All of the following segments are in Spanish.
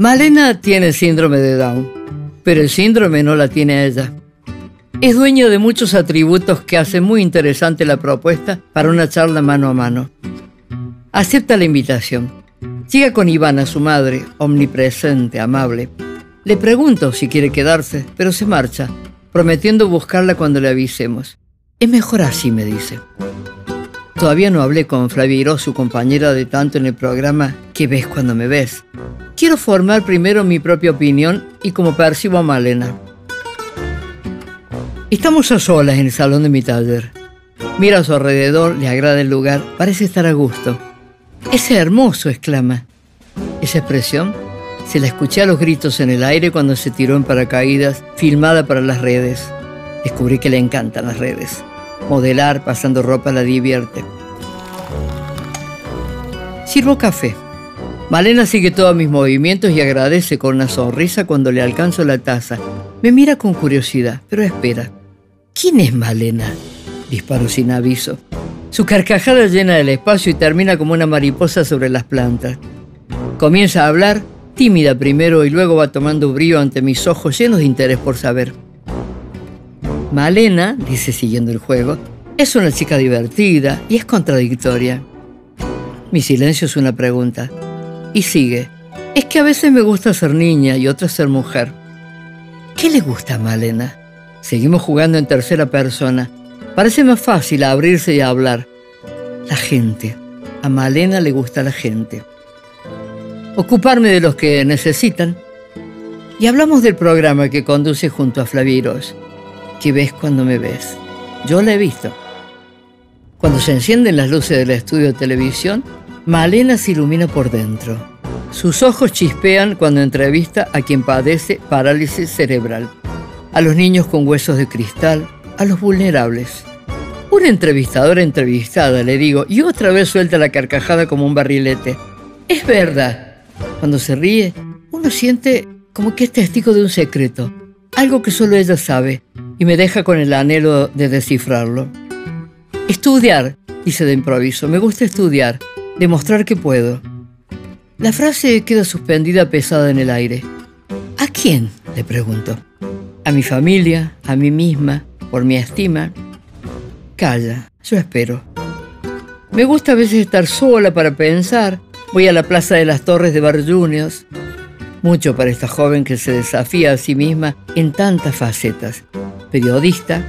Malena tiene síndrome de Down, pero el síndrome no la tiene ella. Es dueño de muchos atributos que hacen muy interesante la propuesta para una charla mano a mano. Acepta la invitación. Llega con Ivana, su madre, omnipresente, amable. Le pregunto si quiere quedarse, pero se marcha, prometiendo buscarla cuando le avisemos. Es mejor así, me dice. Todavía no hablé con Flavia su compañera de tanto en el programa ¿Qué ves cuando me ves? Quiero formar primero mi propia opinión y como percibo a Malena. Estamos a solas en el salón de mi taller. Mira a su alrededor, le agrada el lugar, parece estar a gusto. Es hermoso, exclama. Esa expresión se la escuché a los gritos en el aire cuando se tiró en paracaídas, filmada para las redes. Descubrí que le encantan las redes. Modelar pasando ropa la divierte. Sirvo café. Malena sigue todos mis movimientos y agradece con una sonrisa cuando le alcanzo la taza. Me mira con curiosidad, pero espera. ¿Quién es Malena? Disparo sin aviso. Su carcajada llena el espacio y termina como una mariposa sobre las plantas. Comienza a hablar, tímida primero y luego va tomando brillo ante mis ojos llenos de interés por saber. Malena, dice siguiendo el juego, es una chica divertida y es contradictoria. Mi silencio es una pregunta. Y sigue. Es que a veces me gusta ser niña y otras ser mujer. ¿Qué le gusta a Malena? Seguimos jugando en tercera persona. Parece más fácil abrirse y hablar. La gente. A Malena le gusta la gente. Ocuparme de los que necesitan. Y hablamos del programa que conduce junto a Flaviros que ves cuando me ves. Yo la he visto. Cuando se encienden las luces del estudio de televisión, Malena se ilumina por dentro. Sus ojos chispean cuando entrevista a quien padece parálisis cerebral, a los niños con huesos de cristal, a los vulnerables. Una entrevistadora entrevistada, le digo, y otra vez suelta la carcajada como un barrilete. Es verdad. Cuando se ríe, uno siente como que es testigo de un secreto, algo que solo ella sabe, y me deja con el anhelo de descifrarlo. Estudiar, dice de improviso, me gusta estudiar, demostrar que puedo. La frase queda suspendida pesada en el aire. ¿A quién? le pregunto. A mi familia, a mí misma, por mi estima. Calla, yo espero. Me gusta a veces estar sola para pensar. Voy a la Plaza de las Torres de Bar Juniors. Mucho para esta joven que se desafía a sí misma en tantas facetas periodista,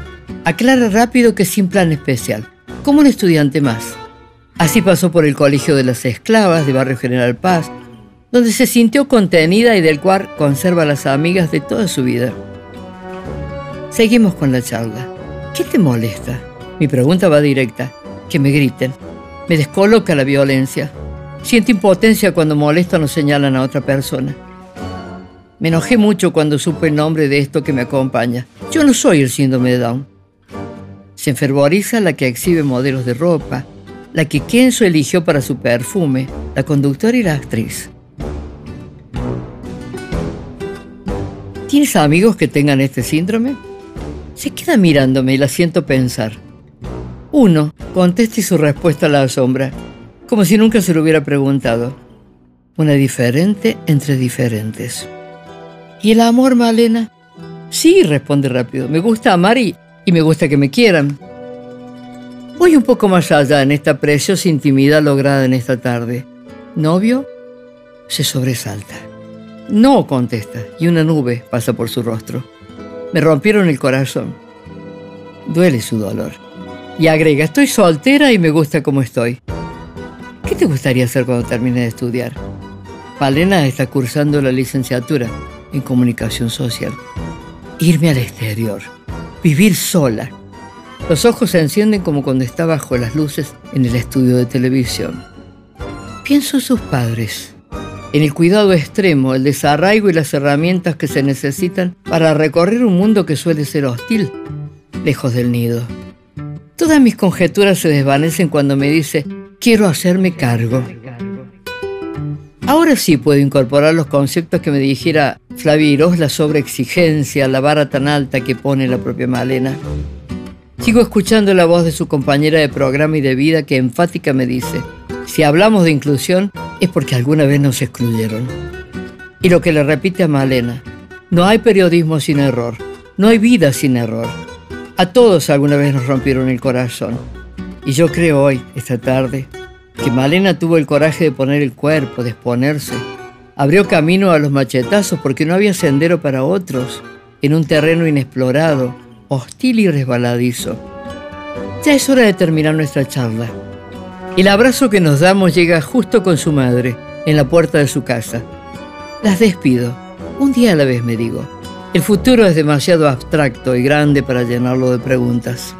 aclara rápido que sin plan especial, como un estudiante más. Así pasó por el Colegio de las Esclavas de Barrio General Paz, donde se sintió contenida y del cual conserva las amigas de toda su vida. Seguimos con la charla. ¿Qué te molesta? Mi pregunta va directa. Que me griten. Me descoloca la violencia. Siento impotencia cuando molestan o señalan a otra persona. Me enojé mucho cuando supe el nombre de esto que me acompaña. Yo no soy el síndrome de Down. Se enfervoriza la que exhibe modelos de ropa, la que Kenzo eligió para su perfume, la conductora y la actriz. ¿Tienes amigos que tengan este síndrome? Se queda mirándome y la siento pensar. Uno, conteste su respuesta a la sombra, como si nunca se lo hubiera preguntado. Una diferente entre diferentes. ¿Y el amor, Malena? Sí, responde rápido. Me gusta amar y, y me gusta que me quieran. Voy un poco más allá en esta preciosa intimidad lograda en esta tarde. ¿Novio? Se sobresalta. No, contesta, y una nube pasa por su rostro. Me rompieron el corazón. Duele su dolor. Y agrega, estoy soltera y me gusta como estoy. ¿Qué te gustaría hacer cuando termine de estudiar? Malena está cursando la licenciatura en comunicación social. Irme al exterior, vivir sola. Los ojos se encienden como cuando está bajo las luces en el estudio de televisión. Pienso en sus padres, en el cuidado extremo, el desarraigo y las herramientas que se necesitan para recorrer un mundo que suele ser hostil, lejos del nido. Todas mis conjeturas se desvanecen cuando me dice, quiero hacerme cargo. Ahora sí puedo incorporar los conceptos que me dijera Flavia la sobreexigencia, la vara tan alta que pone la propia Malena. Sigo escuchando la voz de su compañera de programa y de vida que enfática me dice, si hablamos de inclusión es porque alguna vez nos excluyeron. Y lo que le repite a Malena, no hay periodismo sin error, no hay vida sin error. A todos alguna vez nos rompieron el corazón. Y yo creo hoy, esta tarde, que Malena tuvo el coraje de poner el cuerpo, de exponerse. Abrió camino a los machetazos porque no había sendero para otros en un terreno inexplorado, hostil y resbaladizo. Ya es hora de terminar nuestra charla. El abrazo que nos damos llega justo con su madre, en la puerta de su casa. Las despido, un día a la vez me digo. El futuro es demasiado abstracto y grande para llenarlo de preguntas.